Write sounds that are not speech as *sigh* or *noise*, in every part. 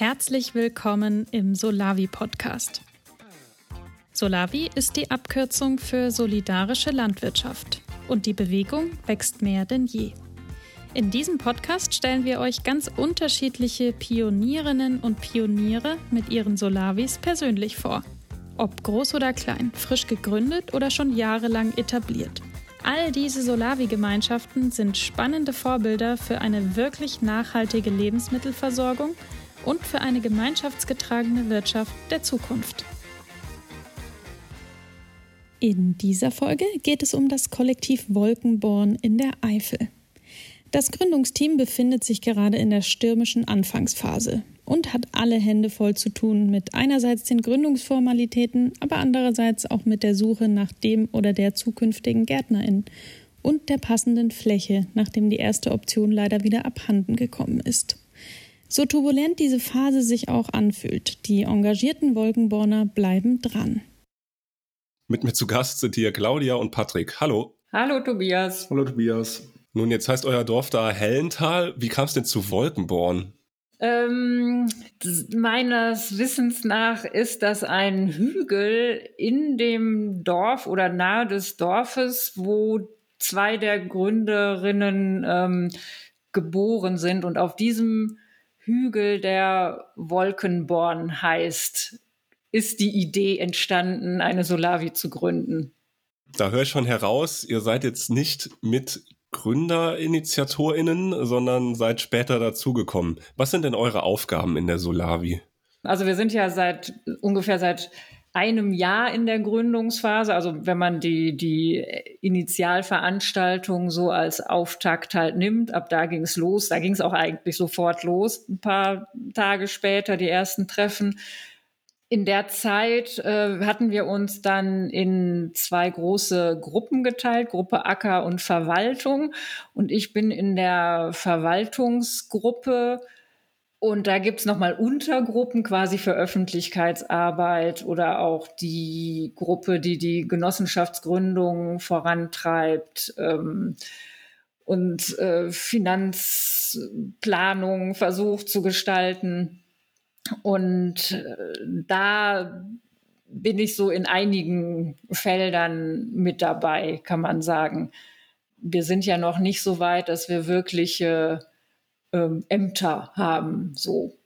Herzlich willkommen im Solavi Podcast. Solavi ist die Abkürzung für solidarische Landwirtschaft und die Bewegung wächst mehr denn je. In diesem Podcast stellen wir euch ganz unterschiedliche Pionierinnen und Pioniere mit ihren Solavis persönlich vor. Ob groß oder klein, frisch gegründet oder schon jahrelang etabliert. All diese Solavi-Gemeinschaften sind spannende Vorbilder für eine wirklich nachhaltige Lebensmittelversorgung und für eine gemeinschaftsgetragene Wirtschaft der Zukunft. In dieser Folge geht es um das Kollektiv Wolkenborn in der Eifel. Das Gründungsteam befindet sich gerade in der stürmischen Anfangsphase und hat alle Hände voll zu tun mit einerseits den Gründungsformalitäten, aber andererseits auch mit der Suche nach dem oder der zukünftigen Gärtnerin und der passenden Fläche, nachdem die erste Option leider wieder abhanden gekommen ist. So turbulent diese Phase sich auch anfühlt, die engagierten Wolkenborner bleiben dran. Mit mir zu Gast sind hier Claudia und Patrick. Hallo. Hallo Tobias. Hallo Tobias. Nun, jetzt heißt euer Dorf da Hellental. Wie kam es denn zu Wolkenborn? Ähm, meines Wissens nach ist das ein Hügel in dem Dorf oder nahe des Dorfes, wo zwei der Gründerinnen ähm, geboren sind. Und auf diesem Hügel, der Wolkenborn heißt, ist die Idee entstanden, eine Solavi zu gründen. Da höre ich schon heraus, ihr seid jetzt nicht mit GründerinitiatorInnen, sondern seid später dazugekommen. Was sind denn eure Aufgaben in der Solavi? Also wir sind ja seit ungefähr seit einem Jahr in der Gründungsphase. Also wenn man die, die Initialveranstaltung so als Auftakt halt nimmt, ab da ging es los. Da ging es auch eigentlich sofort los. Ein paar Tage später die ersten Treffen in der Zeit äh, hatten wir uns dann in zwei große Gruppen geteilt, Gruppe Acker und Verwaltung. Und ich bin in der Verwaltungsgruppe und da gibt's nochmal Untergruppen quasi für Öffentlichkeitsarbeit oder auch die Gruppe, die die Genossenschaftsgründung vorantreibt ähm, und äh, Finanzplanung versucht zu gestalten. Und äh, da bin ich so in einigen Feldern mit dabei, kann man sagen. Wir sind ja noch nicht so weit, dass wir wirkliche ähm, Ämter haben, so.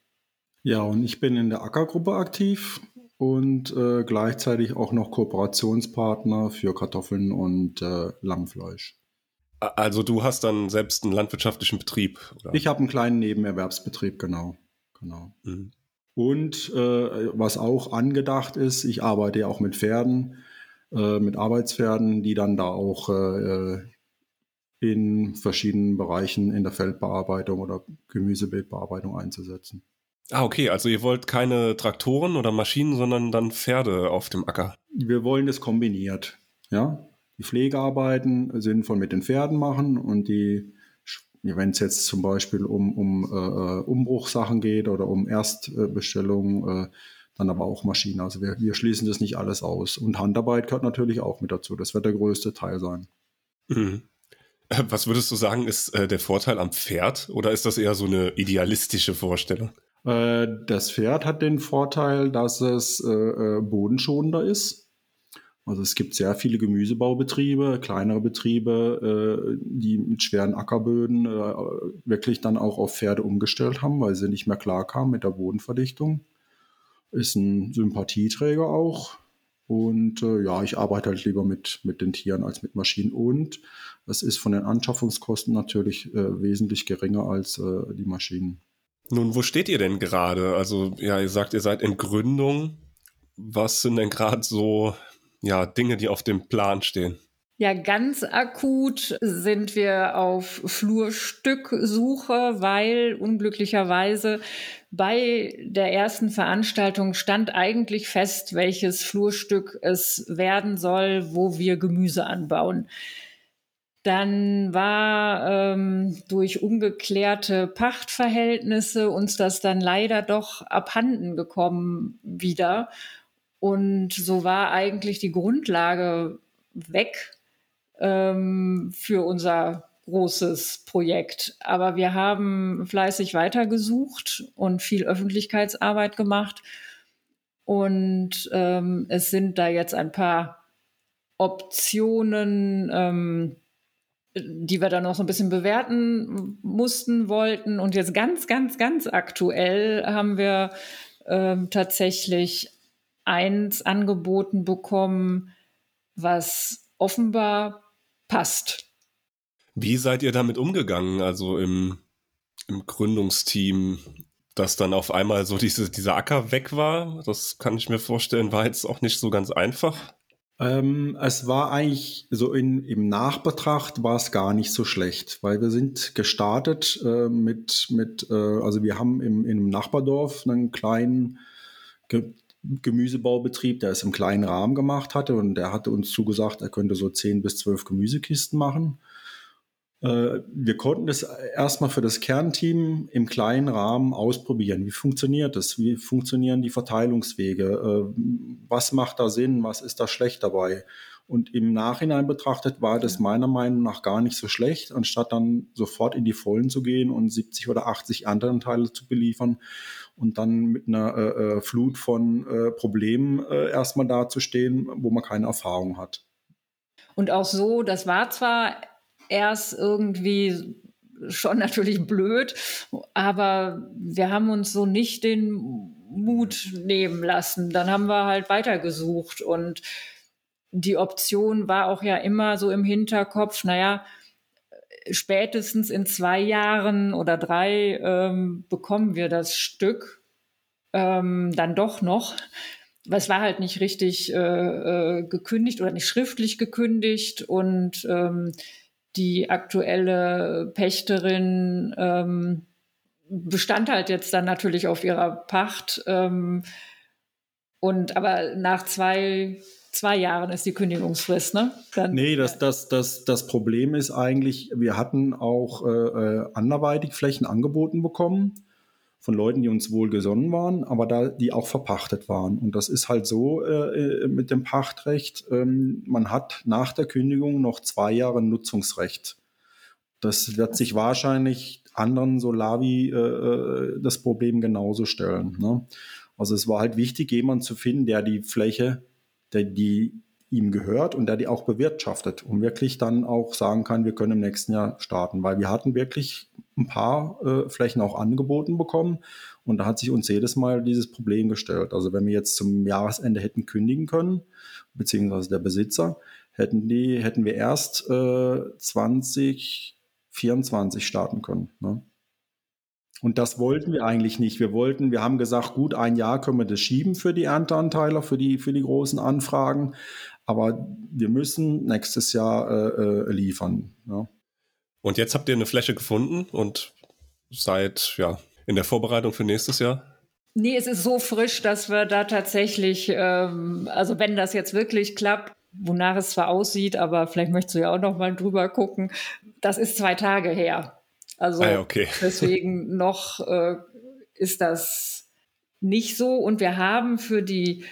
Ja, und ich bin in der Ackergruppe aktiv und äh, gleichzeitig auch noch Kooperationspartner für Kartoffeln und äh, Lammfleisch. Also du hast dann selbst einen landwirtschaftlichen Betrieb? Oder? Ich habe einen kleinen Nebenerwerbsbetrieb, genau. genau. Mhm. Und äh, was auch angedacht ist, ich arbeite ja auch mit Pferden, äh, mit Arbeitspferden, die dann da auch äh, in verschiedenen Bereichen in der Feldbearbeitung oder Gemüsebeetbearbeitung einzusetzen. Ah, okay, also ihr wollt keine Traktoren oder Maschinen, sondern dann Pferde auf dem Acker. Wir wollen das kombiniert, ja. Die Pflegearbeiten sinnvoll mit den Pferden machen und die wenn es jetzt zum Beispiel um, um äh, äh, Umbruchsachen geht oder um Erstbestellungen, äh, dann aber auch Maschinen. Also wir, wir schließen das nicht alles aus. Und Handarbeit gehört natürlich auch mit dazu. Das wird der größte Teil sein. Mhm. Äh, was würdest du sagen, ist äh, der Vorteil am Pferd oder ist das eher so eine idealistische Vorstellung? Äh, das Pferd hat den Vorteil, dass es äh, bodenschonender ist. Also es gibt sehr viele Gemüsebaubetriebe, kleinere Betriebe, äh, die mit schweren Ackerböden äh, wirklich dann auch auf Pferde umgestellt haben, weil sie nicht mehr klar kamen mit der Bodenverdichtung. Ist ein Sympathieträger auch. Und äh, ja, ich arbeite halt lieber mit, mit den Tieren als mit Maschinen. Und es ist von den Anschaffungskosten natürlich äh, wesentlich geringer als äh, die Maschinen. Nun, wo steht ihr denn gerade? Also, ja, ihr sagt, ihr seid in Gründung. Was sind denn gerade so ja, Dinge, die auf dem Plan stehen? Ja, ganz akut sind wir auf Flurstücksuche, weil unglücklicherweise bei der ersten Veranstaltung stand eigentlich fest, welches Flurstück es werden soll, wo wir Gemüse anbauen. Dann war ähm, durch ungeklärte Pachtverhältnisse uns das dann leider doch abhanden gekommen wieder. Und so war eigentlich die Grundlage weg ähm, für unser großes Projekt. Aber wir haben fleißig weitergesucht und viel Öffentlichkeitsarbeit gemacht. Und ähm, es sind da jetzt ein paar Optionen, ähm, die wir dann noch so ein bisschen bewerten mussten, wollten. Und jetzt ganz, ganz, ganz aktuell haben wir ähm, tatsächlich eins angeboten bekommen, was offenbar passt. Wie seid ihr damit umgegangen, also im, im Gründungsteam, dass dann auf einmal so diese, dieser Acker weg war? Das kann ich mir vorstellen, war jetzt auch nicht so ganz einfach. Ähm, es war eigentlich so in, im Nachbetracht war es gar nicht so schlecht, weil wir sind gestartet äh, mit, mit äh, also wir haben im, im Nachbardorf einen kleinen Ge Gemüsebaubetrieb, der es im kleinen Rahmen gemacht hatte und der hatte uns zugesagt, er könnte so 10 bis 12 Gemüsekisten machen. Äh, wir konnten das erstmal für das Kernteam im kleinen Rahmen ausprobieren. Wie funktioniert das? Wie funktionieren die Verteilungswege? Äh, was macht da Sinn? Was ist da schlecht dabei? Und im Nachhinein betrachtet war das meiner Meinung nach gar nicht so schlecht, anstatt dann sofort in die Vollen zu gehen und 70 oder 80 anderen Teile zu beliefern und dann mit einer äh, äh, Flut von äh, Problemen äh, erstmal dazustehen, wo man keine Erfahrung hat. Und auch so, das war zwar erst irgendwie schon natürlich blöd, aber wir haben uns so nicht den Mut nehmen lassen. Dann haben wir halt weitergesucht und die Option war auch ja immer so im Hinterkopf, naja, spätestens in zwei Jahren oder drei ähm, bekommen wir das Stück ähm, dann doch noch. Es war halt nicht richtig äh, äh, gekündigt oder nicht schriftlich gekündigt und ähm, die aktuelle Pächterin ähm, bestand halt jetzt dann natürlich auf ihrer Pacht. Ähm, und aber nach zwei, zwei Jahren ist die Kündigungsfrist, ne? Dann, nee, das, das, das, das Problem ist eigentlich, wir hatten auch äh, äh anderweitig Flächen angeboten bekommen von Leuten, die uns wohl gesonnen waren, aber da die auch verpachtet waren. Und das ist halt so äh, äh, mit dem Pachtrecht, ähm, man hat nach der Kündigung noch zwei Jahre Nutzungsrecht. Das wird sich wahrscheinlich anderen Solavi äh, äh, das Problem genauso stellen. Ne? Also es war halt wichtig, jemanden zu finden, der die Fläche, der die ihm gehört und der die auch bewirtschaftet und wirklich dann auch sagen kann, wir können im nächsten Jahr starten, weil wir hatten wirklich ein paar äh, Flächen auch angeboten bekommen und da hat sich uns jedes Mal dieses Problem gestellt. Also wenn wir jetzt zum Jahresende hätten kündigen können, beziehungsweise der Besitzer, hätten die, hätten wir erst äh, 2024 starten können. Ne? Und das wollten wir eigentlich nicht. Wir wollten, wir haben gesagt, gut, ein Jahr können wir das schieben für die Ernteanteiler, für die, für die großen Anfragen. Aber wir müssen nächstes Jahr äh, äh, liefern. Ja. Und jetzt habt ihr eine Fläche gefunden und seid ja in der Vorbereitung für nächstes Jahr? Nee, es ist so frisch, dass wir da tatsächlich, ähm, also wenn das jetzt wirklich klappt, wonach es zwar aussieht, aber vielleicht möchtest du ja auch noch mal drüber gucken. Das ist zwei Tage her. Also ah, okay. *laughs* deswegen noch äh, ist das nicht so. Und wir haben für die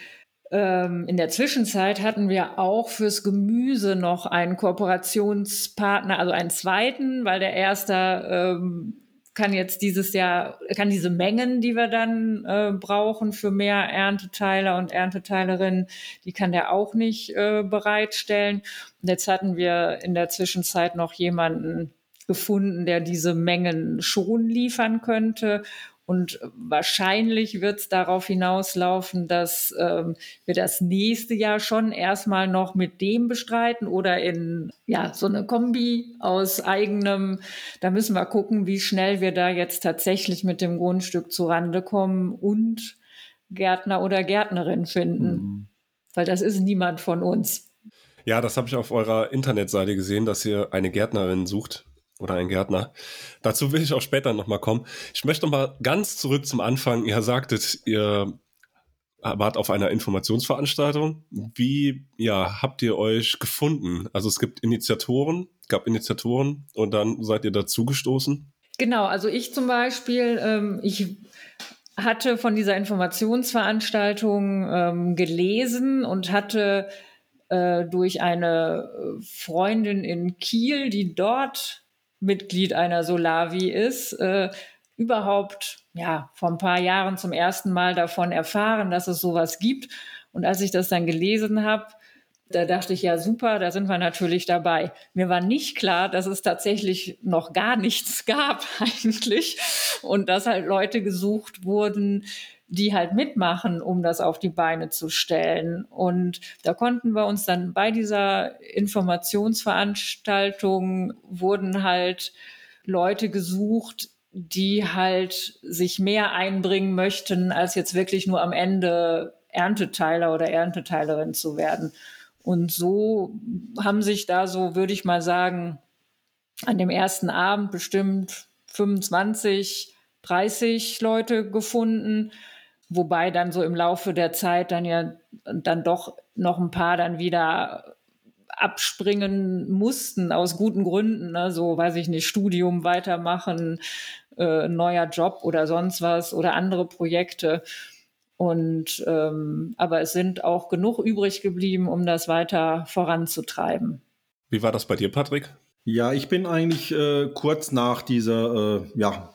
in der Zwischenzeit hatten wir auch fürs Gemüse noch einen Kooperationspartner, also einen zweiten, weil der erste ähm, kann jetzt dieses Jahr, kann diese Mengen, die wir dann äh, brauchen für mehr Ernteteiler und Ernteteilerinnen, die kann der auch nicht äh, bereitstellen. Und jetzt hatten wir in der Zwischenzeit noch jemanden gefunden, der diese Mengen schon liefern könnte. Und wahrscheinlich wird es darauf hinauslaufen, dass ähm, wir das nächste Jahr schon erstmal noch mit dem bestreiten oder in ja so eine Kombi aus eigenem. Da müssen wir gucken, wie schnell wir da jetzt tatsächlich mit dem Grundstück zurande kommen und Gärtner oder Gärtnerin finden. Mhm. Weil das ist niemand von uns. Ja, das habe ich auf eurer Internetseite gesehen, dass ihr eine Gärtnerin sucht oder ein Gärtner. Dazu will ich auch später nochmal kommen. Ich möchte nochmal ganz zurück zum Anfang. Ihr sagtet, ihr wart auf einer Informationsveranstaltung. Wie ja, habt ihr euch gefunden? Also es gibt Initiatoren, gab Initiatoren und dann seid ihr dazugestoßen? Genau, also ich zum Beispiel, ähm, ich hatte von dieser Informationsveranstaltung ähm, gelesen und hatte äh, durch eine Freundin in Kiel, die dort Mitglied einer Solavi ist, äh, überhaupt ja vor ein paar Jahren zum ersten Mal davon erfahren, dass es sowas gibt. Und als ich das dann gelesen habe, da dachte ich, ja, super, da sind wir natürlich dabei. Mir war nicht klar, dass es tatsächlich noch gar nichts *laughs* gab eigentlich und dass halt Leute gesucht wurden, die halt mitmachen, um das auf die Beine zu stellen. Und da konnten wir uns dann bei dieser Informationsveranstaltung wurden halt Leute gesucht, die halt sich mehr einbringen möchten, als jetzt wirklich nur am Ende Ernteteiler oder Ernteteilerin zu werden. Und so haben sich da so, würde ich mal sagen, an dem ersten Abend bestimmt 25, 30 Leute gefunden, wobei dann so im Laufe der Zeit dann ja dann doch noch ein paar dann wieder abspringen mussten aus guten Gründen, ne? so weiß ich nicht, Studium weitermachen, äh, neuer Job oder sonst was oder andere Projekte. Und ähm, aber es sind auch genug übrig geblieben, um das weiter voranzutreiben. Wie war das bei dir, Patrick? Ja, ich bin eigentlich äh, kurz nach dieser äh, ja,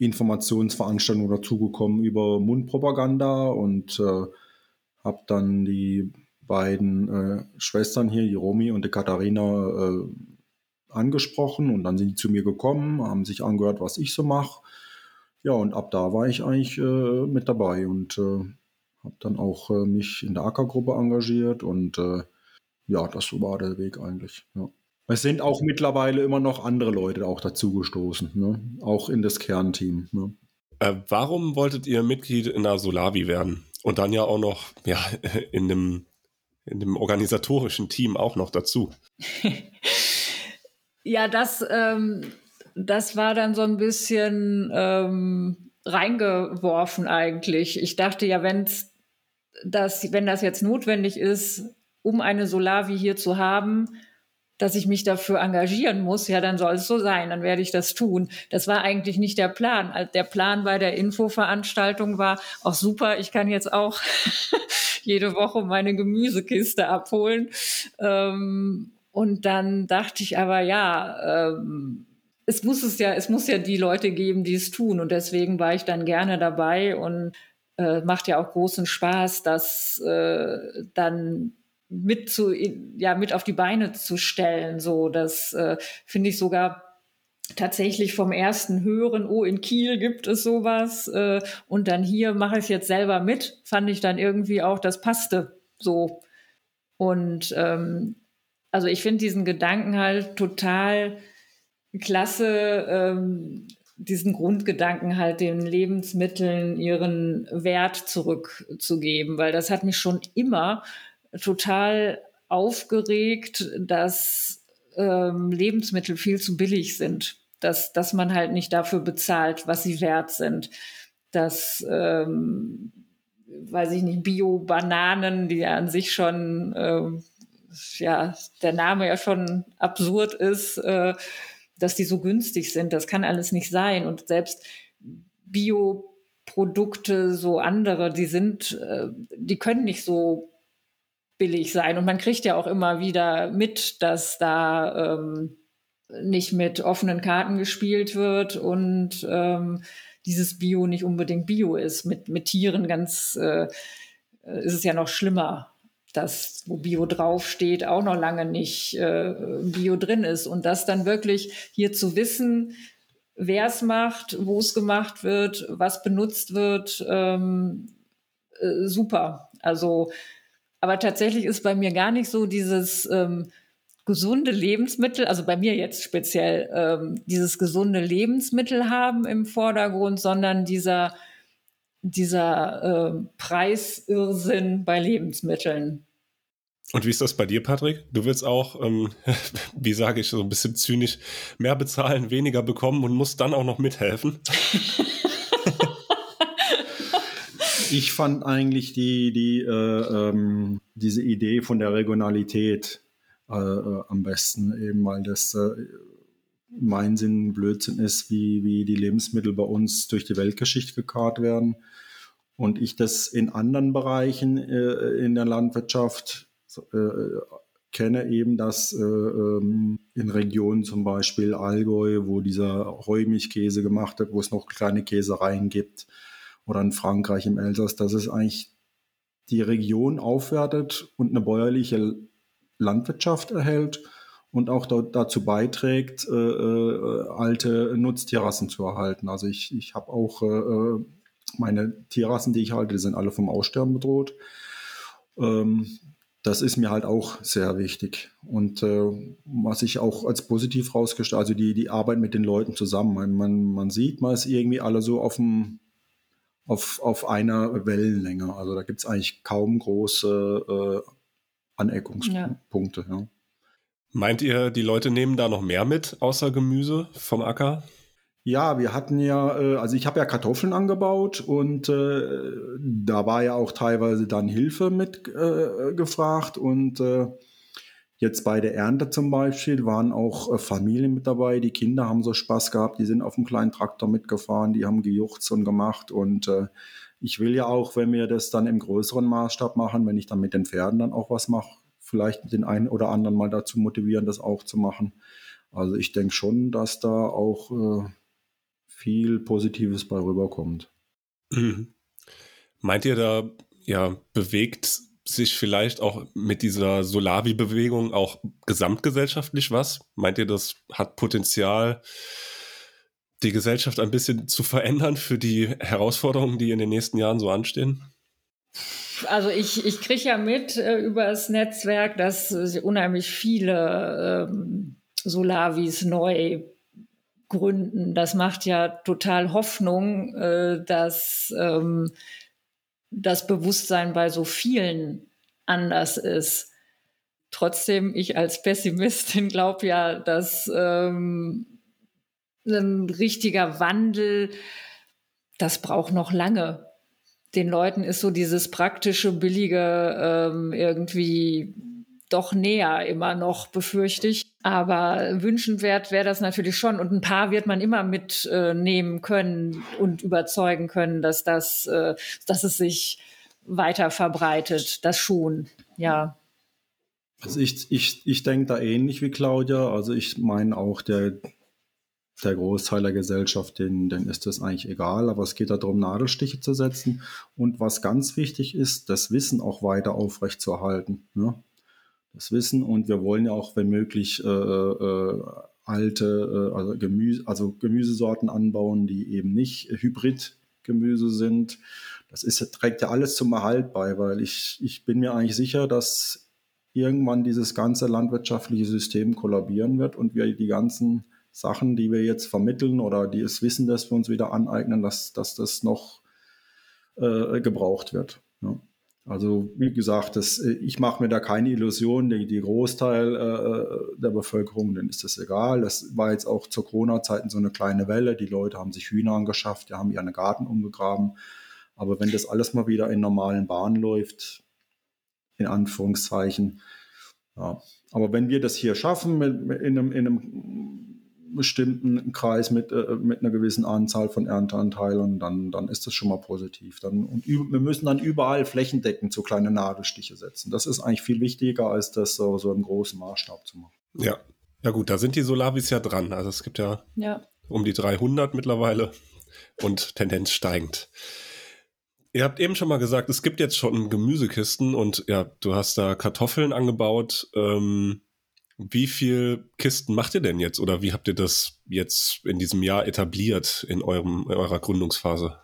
Informationsveranstaltung dazugekommen über Mundpropaganda und äh, habe dann die beiden äh, Schwestern hier, die Romi und die Katharina, äh, angesprochen und dann sind die zu mir gekommen, haben sich angehört, was ich so mache ja, und ab da war ich eigentlich äh, mit dabei und äh, habe dann auch äh, mich in der Ackergruppe engagiert und äh, ja, das war der Weg eigentlich. Ja. Es sind auch mittlerweile immer noch andere Leute auch dazugestoßen, ne? auch in das Kernteam. Ne? Äh, warum wolltet ihr Mitglied in der Solavi werden und dann ja auch noch ja, *laughs* in dem in dem organisatorischen Team auch noch dazu? *laughs* ja, das ähm, das war dann so ein bisschen ähm, reingeworfen eigentlich. Ich dachte ja, wenn's das, wenn das jetzt notwendig ist, um eine Solavi hier zu haben, dass ich mich dafür engagieren muss, ja, dann soll es so sein, dann werde ich das tun. Das war eigentlich nicht der Plan. Der Plan bei der Infoveranstaltung war auch super, ich kann jetzt auch *laughs* jede Woche meine Gemüsekiste abholen. Ähm, und dann dachte ich aber, ja, ähm, es muss es ja, es muss ja die Leute geben, die es tun. Und deswegen war ich dann gerne dabei und äh, macht ja auch großen Spaß, das äh, dann mit zu, ja, mit auf die Beine zu stellen. So, das äh, finde ich sogar tatsächlich vom ersten Hören, oh, in Kiel gibt es sowas äh, und dann hier mache ich es jetzt selber mit, fand ich dann irgendwie auch, das passte so. Und ähm, also ich finde diesen Gedanken halt total klasse, ähm, diesen Grundgedanken halt den Lebensmitteln ihren Wert zurückzugeben, weil das hat mich schon immer total aufgeregt, dass ähm, Lebensmittel viel zu billig sind, dass, dass man halt nicht dafür bezahlt, was sie wert sind, dass ähm, weiß ich nicht, Bio-Bananen, die ja an sich schon, äh, ja, der Name ja schon absurd ist, äh, dass die so günstig sind. Das kann alles nicht sein. Und selbst Bioprodukte, so andere, die sind, äh, die können nicht so billig sein. Und man kriegt ja auch immer wieder mit, dass da ähm, nicht mit offenen Karten gespielt wird und ähm, dieses Bio nicht unbedingt Bio ist. Mit, mit Tieren ganz äh, ist es ja noch schlimmer das, wo Bio draufsteht, auch noch lange nicht äh, Bio drin ist. Und das dann wirklich hier zu wissen, wer es macht, wo es gemacht wird, was benutzt wird, ähm, äh, super. Also, aber tatsächlich ist bei mir gar nicht so dieses ähm, gesunde Lebensmittel, also bei mir jetzt speziell ähm, dieses gesunde Lebensmittel haben im Vordergrund, sondern dieser dieser äh, Preisirrsinn bei Lebensmitteln. Und wie ist das bei dir, Patrick? Du willst auch, ähm, *laughs* wie sage ich, so ein bisschen zynisch, mehr bezahlen, weniger bekommen und musst dann auch noch mithelfen. *laughs* ich fand eigentlich die, die, äh, ähm, diese Idee von der Regionalität äh, äh, am besten, eben weil das äh, mein Sinn Blödsinn ist, wie, wie die Lebensmittel bei uns durch die Weltgeschichte gekarrt werden. Und ich das in anderen Bereichen äh, in der Landwirtschaft äh, kenne eben, dass äh, ähm, in Regionen zum Beispiel Allgäu, wo dieser Heumilchkäse gemacht wird, wo es noch kleine Käsereien gibt, oder in Frankreich im Elsass, dass es eigentlich die Region aufwertet und eine bäuerliche Landwirtschaft erhält und auch da, dazu beiträgt, äh, äh, alte Nutztierrassen zu erhalten. Also ich, ich habe auch äh, äh meine Tierrassen, die ich halte, die sind alle vom Aussterben bedroht. Ähm, das ist mir halt auch sehr wichtig. Und äh, was ich auch als positiv rausgestellt, also die, die Arbeit mit den Leuten zusammen. Man, man, man sieht, man ist irgendwie alle so auf dem auf, auf einer Wellenlänge. Also da gibt es eigentlich kaum große äh, Aneckungspunkte. Ja. Ja. Meint ihr, die Leute nehmen da noch mehr mit, außer Gemüse vom Acker? Ja, wir hatten ja, äh, also ich habe ja Kartoffeln angebaut und äh, da war ja auch teilweise dann Hilfe mit äh, gefragt und äh, Jetzt bei der Ernte zum Beispiel waren auch äh, Familien mit dabei. Die Kinder haben so Spaß gehabt. Die sind auf dem kleinen Traktor mitgefahren. Die haben gejuchzt und gemacht. Und äh, ich will ja auch, wenn wir das dann im größeren Maßstab machen, wenn ich dann mit den Pferden dann auch was mache, vielleicht den einen oder anderen mal dazu motivieren, das auch zu machen. Also ich denke schon, dass da auch äh, viel Positives bei rüberkommt. Mhm. Meint ihr da, ja, bewegt sich vielleicht auch mit dieser Solavi-Bewegung auch gesamtgesellschaftlich was? Meint ihr, das hat Potenzial, die Gesellschaft ein bisschen zu verändern für die Herausforderungen, die in den nächsten Jahren so anstehen? Also ich, ich kriege ja mit äh, über das Netzwerk, dass äh, unheimlich viele ähm, Solavis neu gründen. Das macht ja total Hoffnung, äh, dass ähm, das Bewusstsein bei so vielen anders ist. Trotzdem, ich als Pessimistin *laughs* glaube ja, dass ähm, ein richtiger Wandel, das braucht noch lange. Den Leuten ist so dieses praktische, billige ähm, irgendwie doch näher immer noch, befürchte ich. Aber wünschenswert wäre das natürlich schon. Und ein paar wird man immer mitnehmen äh, können und überzeugen können, dass das, äh, dass es sich weiter verbreitet. Das schon, ja. Also ich, ich, ich denke da ähnlich wie Claudia. Also ich meine auch, der, der Großteil der Gesellschaft, denen, denen ist das eigentlich egal, aber es geht darum, Nadelstiche zu setzen. Und was ganz wichtig ist, das Wissen auch weiter aufrechtzuerhalten. Ne? Das Wissen und wir wollen ja auch, wenn möglich, äh, äh, alte, äh, also, Gemüse, also Gemüsesorten anbauen, die eben nicht Hybridgemüse sind. Das ist, trägt ja alles zum Erhalt bei, weil ich, ich bin mir eigentlich sicher, dass irgendwann dieses ganze landwirtschaftliche System kollabieren wird und wir die ganzen Sachen, die wir jetzt vermitteln oder das Wissen, das wir uns wieder aneignen, dass, dass das noch äh, gebraucht wird. Ja. Also wie gesagt, das, äh, ich mache mir da keine Illusion. Die, die Großteil äh, der Bevölkerung, denen ist das egal. Das war jetzt auch zur Corona-Zeiten so eine kleine Welle. Die Leute haben sich Hühner angeschafft, die haben ihren Garten umgegraben. Aber wenn das alles mal wieder in normalen Bahnen läuft, in Anführungszeichen, ja. Aber wenn wir das hier schaffen, in, einem, in einem bestimmten Kreis mit, äh, mit einer gewissen Anzahl von Ernteanteilen, dann, dann ist das schon mal positiv. Dann, und wir müssen dann überall flächendeckend so kleine Nadelstiche setzen. Das ist eigentlich viel wichtiger, als das so, so im großen Maßstab zu machen. Ja, ja gut, da sind die Solavis ja dran. Also es gibt ja, ja. um die 300 mittlerweile und Tendenz steigend. Ihr habt eben schon mal gesagt, es gibt jetzt schon Gemüsekisten und ja, du hast da Kartoffeln angebaut. Ähm, wie viel Kisten macht ihr denn jetzt oder wie habt ihr das jetzt in diesem Jahr etabliert in, eurem, in eurer Gründungsphase?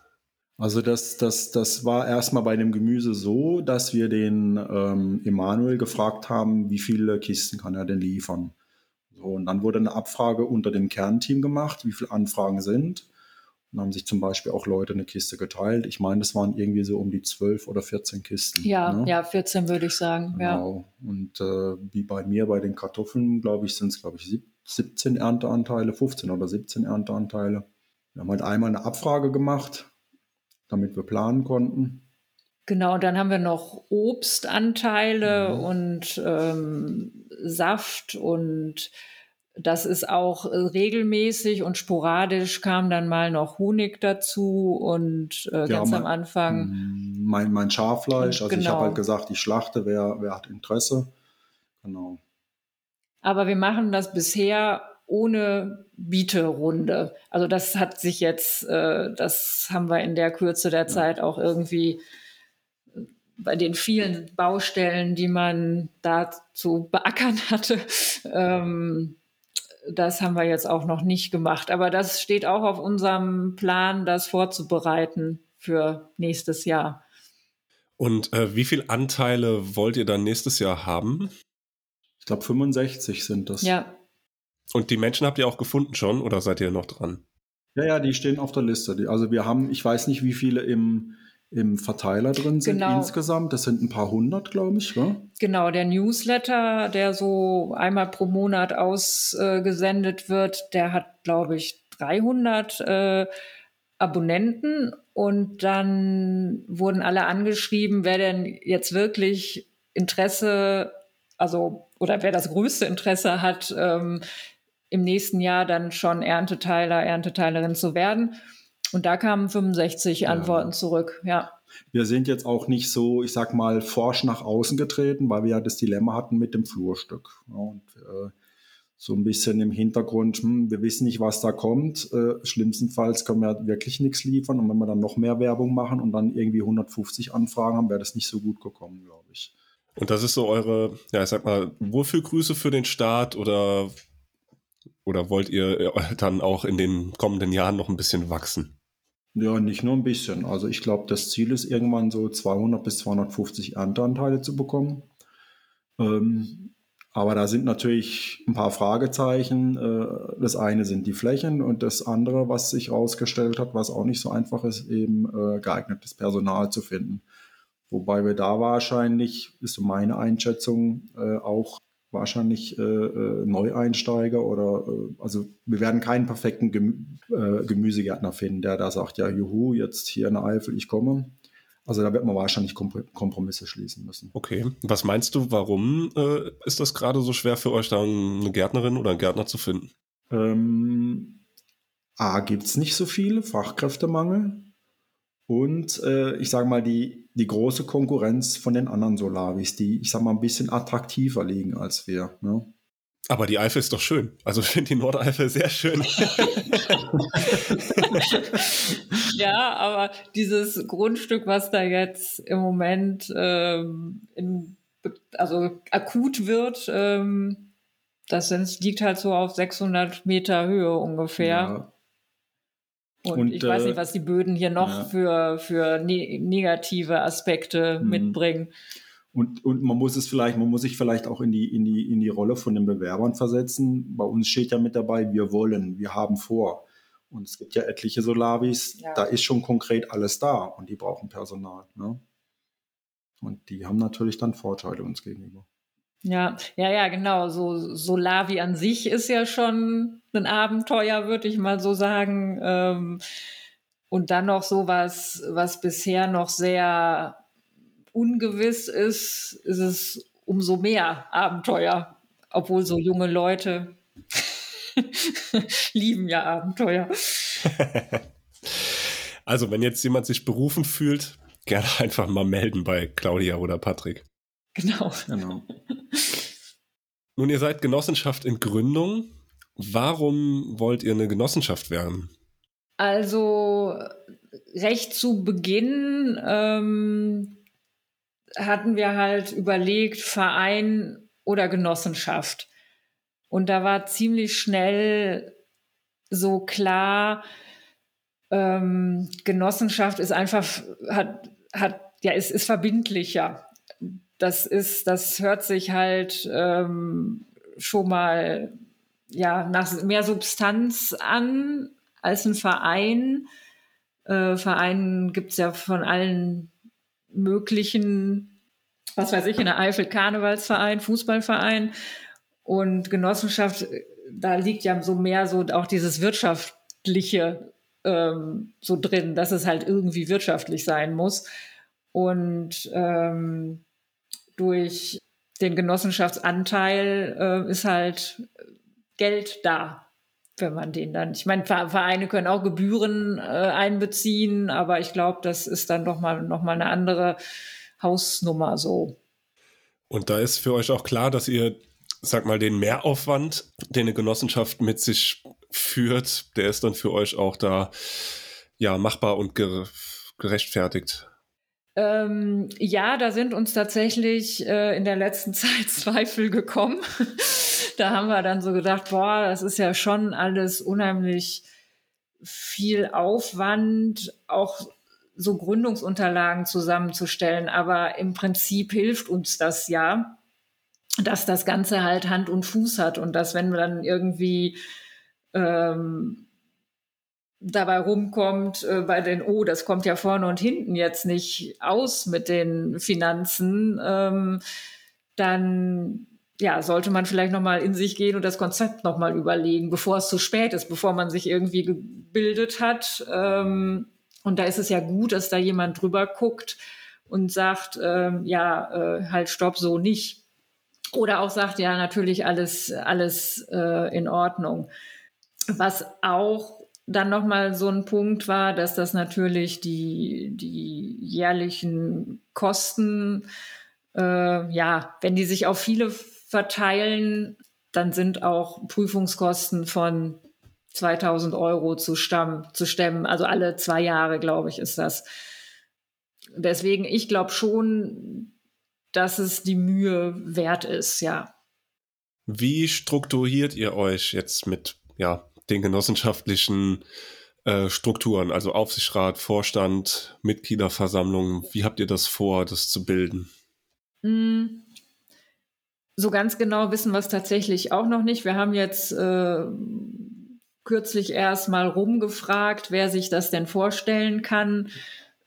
Also das, das, das war erstmal bei dem Gemüse so, dass wir den ähm, Emanuel gefragt haben, wie viele Kisten kann er denn liefern. So, und dann wurde eine Abfrage unter dem Kernteam gemacht, wie viele Anfragen sind. Dann haben sich zum Beispiel auch Leute eine Kiste geteilt. Ich meine, das waren irgendwie so um die 12 oder 14 Kisten. Ja, ne? ja 14 würde ich sagen. Genau. Ja. Und äh, wie bei mir bei den Kartoffeln, glaube ich, sind es, glaube ich, 17 Ernteanteile, 15 oder 17 Ernteanteile. Wir haben halt einmal eine Abfrage gemacht, damit wir planen konnten. Genau, und dann haben wir noch Obstanteile mhm. und ähm, Saft und das ist auch äh, regelmäßig und sporadisch kam dann mal noch Honig dazu und äh, ja, ganz mein, am Anfang. Mein, mein Schaffleisch, also genau. ich habe halt gesagt, ich schlachte, wer, wer hat Interesse. Genau. aber wir machen das bisher ohne Bieterunde. Also das hat sich jetzt, äh, das haben wir in der Kürze der Zeit auch irgendwie äh, bei den vielen Baustellen, die man da zu beackern hatte, ähm, das haben wir jetzt auch noch nicht gemacht. Aber das steht auch auf unserem Plan, das vorzubereiten für nächstes Jahr. Und äh, wie viele Anteile wollt ihr dann nächstes Jahr haben? Ich glaube 65 sind das. Ja. Und die Menschen habt ihr auch gefunden schon oder seid ihr noch dran? Ja, ja, die stehen auf der Liste. Die, also wir haben, ich weiß nicht, wie viele im, im Verteiler drin sind genau. insgesamt. Das sind ein paar hundert, glaube ich. Ja? Genau, der Newsletter, der so einmal pro Monat ausgesendet äh, wird, der hat, glaube ich, 300 äh, Abonnenten und dann wurden alle angeschrieben, wer denn jetzt wirklich Interesse, also oder wer das größte Interesse hat, ähm, im nächsten Jahr dann schon Ernteteiler, Ernteteilerin zu werden. Und da kamen 65 ja. Antworten zurück, ja. Wir sind jetzt auch nicht so, ich sag mal, forsch nach außen getreten, weil wir ja das Dilemma hatten mit dem Flurstück. und äh, so ein bisschen im Hintergrund, hm, wir wissen nicht, was da kommt. Äh, schlimmstenfalls können wir wirklich nichts liefern. Und wenn wir dann noch mehr Werbung machen und dann irgendwie 150 Anfragen haben, wäre das nicht so gut gekommen, glaube ich. Und das ist so eure, ja, ich sag mal, Wohlfühlgrüße für den Staat oder, oder wollt ihr dann auch in den kommenden Jahren noch ein bisschen wachsen? Ja, nicht nur ein bisschen. Also ich glaube, das Ziel ist irgendwann so 200 bis 250 Ernteanteile zu bekommen. Ähm, aber da sind natürlich ein paar Fragezeichen. Äh, das eine sind die Flächen und das andere, was sich herausgestellt hat, was auch nicht so einfach ist, eben äh, geeignetes Personal zu finden. Wobei wir da wahrscheinlich, ist meine Einschätzung, äh, auch wahrscheinlich Neueinsteiger oder also wir werden keinen perfekten Gemüsegärtner finden, der da sagt, ja, juhu, jetzt hier in der Eifel, ich komme. Also da wird man wahrscheinlich Kompromisse schließen müssen. Okay. Was meinst du, warum äh, ist das gerade so schwer für euch, da eine Gärtnerin oder einen Gärtner zu finden? Ähm, A, gibt es nicht so viele, Fachkräftemangel. Und äh, ich sage mal, die, die große Konkurrenz von den anderen Solavis, die, ich sage mal, ein bisschen attraktiver liegen als wir. Ne? Aber die Eifel ist doch schön. Also ich finde die Nordeifel sehr schön. *laughs* ja, aber dieses Grundstück, was da jetzt im Moment ähm, in, also akut wird, ähm, das liegt halt so auf 600 Meter Höhe ungefähr. Ja. Und, Und, ich äh, weiß nicht, was die Böden hier noch ja. für, für ne negative Aspekte mhm. mitbringen. Und, und man muss es vielleicht, man muss sich vielleicht auch in die, in, die, in die Rolle von den Bewerbern versetzen. Bei uns steht ja mit dabei, wir wollen, wir haben vor. Und es gibt ja etliche Solavis, ja. da ist schon konkret alles da und die brauchen Personal. Ne? Und die haben natürlich dann Vorteile uns gegenüber. Ja, ja, ja, genau. So Solavi an sich ist ja schon ein Abenteuer, würde ich mal so sagen. Ähm, und dann noch sowas, was bisher noch sehr ungewiss ist, ist es umso mehr Abenteuer, obwohl so junge Leute *laughs* lieben ja Abenteuer. *laughs* Also, wenn jetzt jemand sich berufen fühlt, gerne einfach mal melden bei Claudia oder Patrick. Genau. genau. Nun, ihr seid Genossenschaft in Gründung. Warum wollt ihr eine Genossenschaft werden? Also recht zu Beginn ähm, hatten wir halt überlegt, Verein oder Genossenschaft. Und da war ziemlich schnell so klar, ähm, Genossenschaft ist einfach, hat, hat, ja, es ist verbindlicher. Das ist, das hört sich halt ähm, schon mal ja nach mehr Substanz an als ein Verein. Äh, Vereinen gibt es ja von allen möglichen, was weiß ich, in der Eifel Karnevalsverein, Fußballverein und Genossenschaft, da liegt ja so mehr so auch dieses wirtschaftliche ähm, so drin, dass es halt irgendwie wirtschaftlich sein muss. Und ähm, durch den Genossenschaftsanteil äh, ist halt Geld da wenn man den dann, ich meine, Vereine können auch Gebühren äh, einbeziehen, aber ich glaube, das ist dann doch mal noch mal eine andere Hausnummer so. Und da ist für euch auch klar, dass ihr sag mal, den Mehraufwand, den eine Genossenschaft mit sich führt, der ist dann für euch auch da ja machbar und gerechtfertigt. Ähm, ja, da sind uns tatsächlich äh, in der letzten *laughs* Zeit Zweifel gekommen. da haben wir dann so gedacht, boah, das ist ja schon alles unheimlich viel Aufwand, auch so Gründungsunterlagen zusammenzustellen. Aber im Prinzip hilft uns das ja, dass das Ganze halt Hand und Fuß hat und dass wenn wir dann irgendwie ähm, dabei rumkommt äh, bei den, oh, das kommt ja vorne und hinten jetzt nicht aus mit den Finanzen, ähm, dann ja, sollte man vielleicht nochmal in sich gehen und das Konzept nochmal überlegen, bevor es zu spät ist, bevor man sich irgendwie gebildet hat. Ähm, und da ist es ja gut, dass da jemand drüber guckt und sagt, ähm, ja, äh, halt stopp, so nicht. Oder auch sagt, ja, natürlich alles, alles äh, in Ordnung. Was auch dann nochmal so ein Punkt war, dass das natürlich die, die jährlichen Kosten, äh, ja, wenn die sich auf viele verteilen, dann sind auch Prüfungskosten von 2000 Euro zu, stamm, zu stemmen. Also alle zwei Jahre, glaube ich, ist das. Deswegen, ich glaube schon, dass es die Mühe wert ist, ja. Wie strukturiert ihr euch jetzt mit ja, den genossenschaftlichen äh, Strukturen, also Aufsichtsrat, Vorstand, Mitgliederversammlung. Wie habt ihr das vor, das zu bilden? Hm. So ganz genau wissen wir es tatsächlich auch noch nicht. Wir haben jetzt äh, kürzlich erst mal rumgefragt, wer sich das denn vorstellen kann,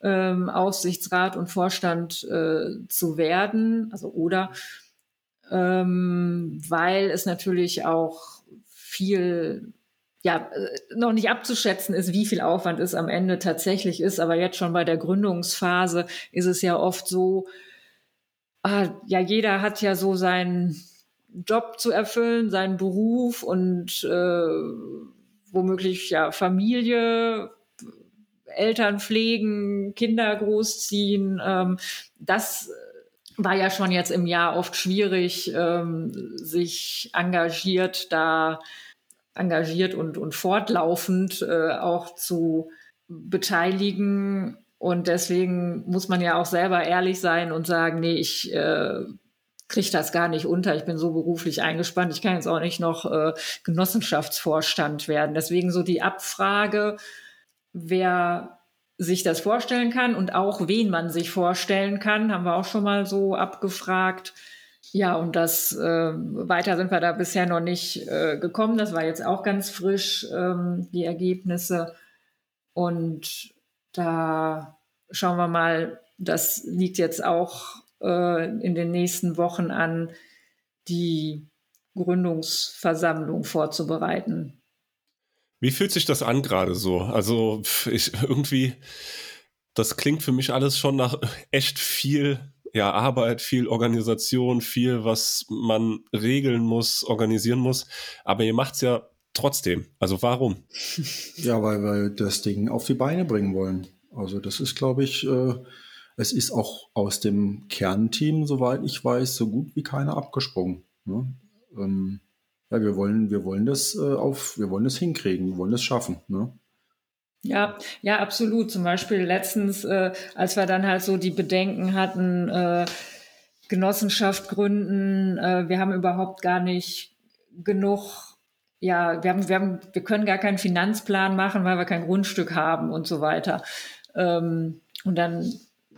ähm, Aufsichtsrat und Vorstand äh, zu werden, also oder, ähm, weil es natürlich auch viel ja, äh, noch nicht abzuschätzen ist, wie viel Aufwand es am Ende tatsächlich ist. Aber jetzt schon bei der Gründungsphase ist es ja oft so, ah, ja, jeder hat ja so seinen Job zu erfüllen, seinen Beruf und äh, womöglich ja Familie, Eltern pflegen, Kinder großziehen. Ähm, das war ja schon jetzt im Jahr oft schwierig, ähm, sich engagiert da engagiert und, und fortlaufend äh, auch zu beteiligen. Und deswegen muss man ja auch selber ehrlich sein und sagen, nee, ich äh, kriege das gar nicht unter. Ich bin so beruflich eingespannt. Ich kann jetzt auch nicht noch äh, Genossenschaftsvorstand werden. Deswegen so die Abfrage, wer sich das vorstellen kann und auch wen man sich vorstellen kann, haben wir auch schon mal so abgefragt. Ja, und das äh, weiter sind wir da bisher noch nicht äh, gekommen. Das war jetzt auch ganz frisch, ähm, die Ergebnisse. Und da schauen wir mal, das liegt jetzt auch äh, in den nächsten Wochen an, die Gründungsversammlung vorzubereiten. Wie fühlt sich das an gerade so? Also ich irgendwie, das klingt für mich alles schon nach echt viel ja, Arbeit, viel Organisation, viel, was man regeln muss, organisieren muss. Aber ihr macht's ja trotzdem. Also warum? *laughs* Ja, weil wir das Ding auf die Beine bringen wollen. Also das ist, glaube ich, äh, es ist auch aus dem Kernteam, soweit ich weiß, so gut wie keiner abgesprungen. Ne? Ähm, ja, wir wollen, wir wollen das äh, auf, wir wollen das hinkriegen, wir wollen das schaffen. Ne? Ja, ja, absolut. Zum Beispiel letztens, äh, als wir dann halt so die Bedenken hatten, äh, Genossenschaft gründen, äh, wir haben überhaupt gar nicht genug, ja, wir haben, wir haben, wir können gar keinen Finanzplan machen, weil wir kein Grundstück haben und so weiter. Ähm, und dann,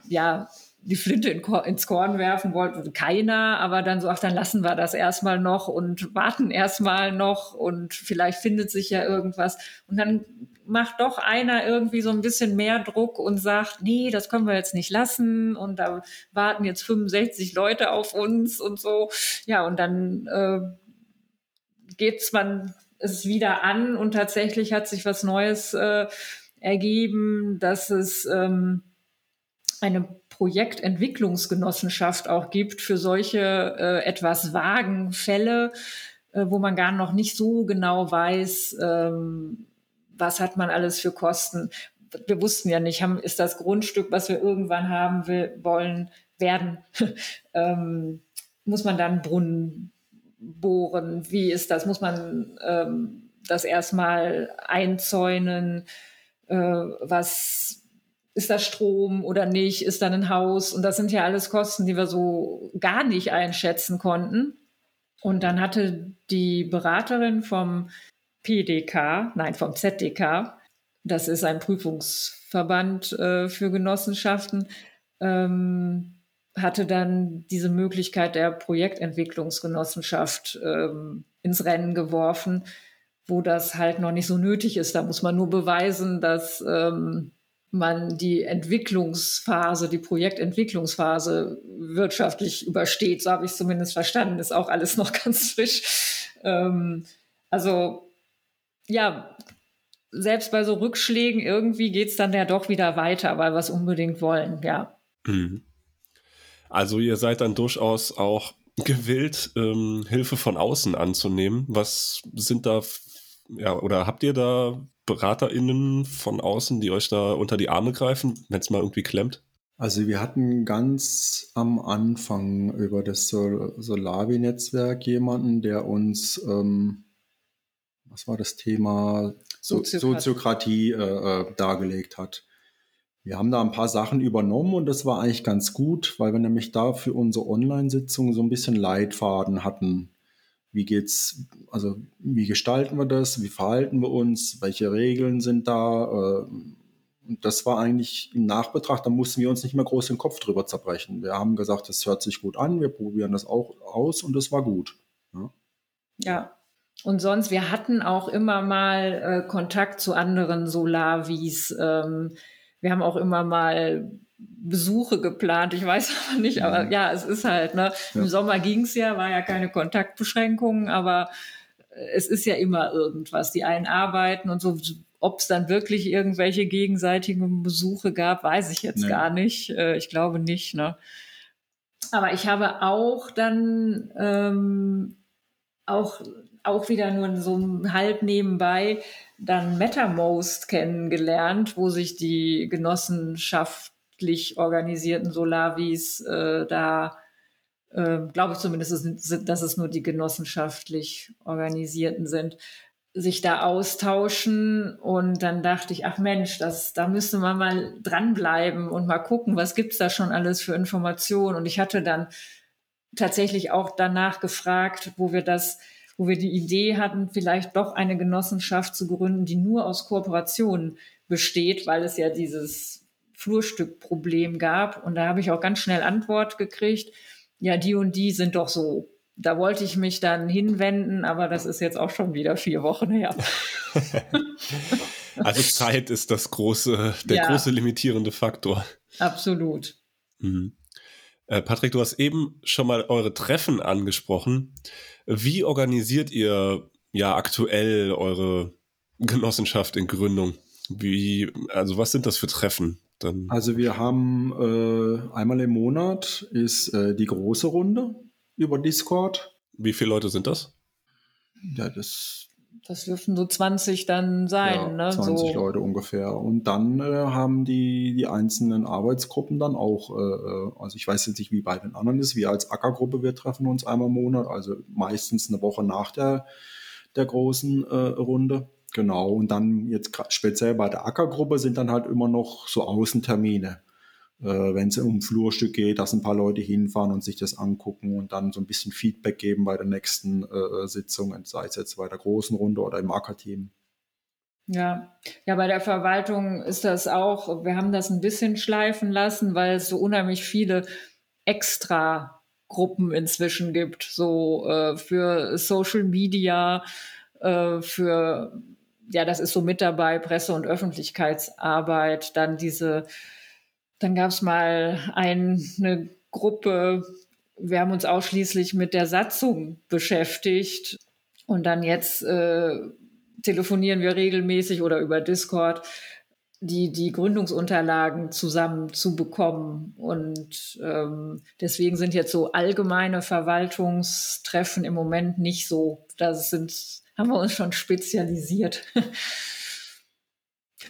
ja, die Flinte in, ins Korn werfen wollte keiner, aber dann so, ach, dann lassen wir das erstmal noch und warten erstmal noch und vielleicht findet sich ja irgendwas. Und dann macht doch einer irgendwie so ein bisschen mehr Druck und sagt, nee, das können wir jetzt nicht lassen und da warten jetzt 65 Leute auf uns und so. Ja, und dann äh, geht's man es wieder an und tatsächlich hat sich was Neues äh, ergeben, dass es ähm, eine Projektentwicklungsgenossenschaft auch gibt für solche äh, etwas vagen Fälle, äh, wo man gar noch nicht so genau weiß, ähm, was hat man alles für Kosten. Wir wussten ja nicht, haben, ist das Grundstück, was wir irgendwann haben will, wollen, werden, *laughs* ähm, muss man dann Brunnen bohren. Wie ist das? Muss man ähm, das erstmal einzäunen? Äh, was ist das Strom oder nicht? Ist da ein Haus? Und das sind ja alles Kosten, die wir so gar nicht einschätzen konnten. Und dann hatte die Beraterin vom PDK, nein, vom ZDK, das ist ein Prüfungsverband äh, für Genossenschaften, ähm, hatte dann diese Möglichkeit der Projektentwicklungsgenossenschaft ähm, ins Rennen geworfen, wo das halt noch nicht so nötig ist. Da muss man nur beweisen, dass ähm, man die Entwicklungsphase, die Projektentwicklungsphase wirtschaftlich übersteht. So habe ich es zumindest verstanden. Ist auch alles noch *laughs* ganz frisch. Ähm, also ja, selbst bei so Rückschlägen irgendwie geht es dann ja doch wieder weiter, weil wir es unbedingt wollen, ja. Mhm. Also ihr seid dann durchaus auch gewillt, ähm, Hilfe von außen anzunehmen. Was sind da, ja, oder habt ihr da BeraterInnen von außen, die euch da unter die Arme greifen, wenn es mal irgendwie klemmt? Also wir hatten ganz am Anfang über das Sol Solavi-Netzwerk jemanden, der uns, ähm, was war das Thema, Soziokratie, Soziokratie äh, äh, dargelegt hat. Wir haben da ein paar Sachen übernommen und das war eigentlich ganz gut, weil wir nämlich da für unsere Online-Sitzung so ein bisschen Leitfaden hatten. Wie geht's, also wie gestalten wir das? Wie verhalten wir uns? Welche Regeln sind da? Äh, und das war eigentlich im Nachbetracht, da mussten wir uns nicht mehr groß den Kopf drüber zerbrechen. Wir haben gesagt, das hört sich gut an, wir probieren das auch aus und das war gut. Ja. ja. Und sonst, wir hatten auch immer mal äh, Kontakt zu anderen Solavis. Ähm, wir haben auch immer mal Besuche geplant. Ich weiß *laughs* aber nicht, aber mhm. ja, es ist halt, ne? Ja. Im Sommer ging es ja, war ja keine Kontaktbeschränkungen, aber äh, es ist ja immer irgendwas. Die einen arbeiten und so. Ob es dann wirklich irgendwelche gegenseitigen Besuche gab, weiß ich jetzt nee. gar nicht. Äh, ich glaube nicht, ne? Aber ich habe auch dann ähm, auch, auch wieder nur so halb nebenbei dann MetaMost kennengelernt, wo sich die genossenschaftlich organisierten Solavis äh, da, äh, glaube ich zumindest, dass es nur die genossenschaftlich organisierten sind, sich da austauschen. Und dann dachte ich, ach Mensch, das, da müsste man mal dranbleiben und mal gucken, was gibt's da schon alles für Informationen. Und ich hatte dann tatsächlich auch danach gefragt, wo wir das wo wir die Idee hatten, vielleicht doch eine Genossenschaft zu gründen, die nur aus Kooperationen besteht, weil es ja dieses Flurstückproblem gab. Und da habe ich auch ganz schnell Antwort gekriegt. Ja, die und die sind doch so. Da wollte ich mich dann hinwenden, aber das ist jetzt auch schon wieder vier Wochen her. *laughs* also Zeit ist das große, der ja, große limitierende Faktor. Absolut. Mhm. Äh, Patrick, du hast eben schon mal eure Treffen angesprochen. Wie organisiert ihr ja aktuell eure Genossenschaft in Gründung? Wie, also was sind das für Treffen? Dann also wir haben äh, einmal im Monat ist äh, die große Runde über Discord. Wie viele Leute sind das? Ja, das das dürfen so 20 dann sein. Ja, ne? 20 so. Leute ungefähr. Und dann äh, haben die, die einzelnen Arbeitsgruppen dann auch, äh, äh, also ich weiß jetzt nicht, wie bei den anderen ist, wir als Ackergruppe, wir treffen uns einmal im Monat, also meistens eine Woche nach der, der großen äh, Runde. Genau. Und dann jetzt speziell bei der Ackergruppe sind dann halt immer noch so Außentermine äh, wenn es um Flurstück geht, dass ein paar Leute hinfahren und sich das angucken und dann so ein bisschen Feedback geben bei der nächsten äh, Sitzung, sei es jetzt bei der großen Runde oder im Ackerteam. Ja, ja, bei der Verwaltung ist das auch, wir haben das ein bisschen schleifen lassen, weil es so unheimlich viele extra Gruppen inzwischen gibt, so äh, für Social Media, äh, für, ja, das ist so mit dabei, Presse- und Öffentlichkeitsarbeit, dann diese dann gab es mal ein, eine Gruppe, wir haben uns ausschließlich mit der Satzung beschäftigt. Und dann jetzt äh, telefonieren wir regelmäßig oder über Discord, die, die Gründungsunterlagen zusammen zu bekommen. Und ähm, deswegen sind jetzt so allgemeine Verwaltungstreffen im Moment nicht so. Da sind, haben wir uns schon spezialisiert. *laughs*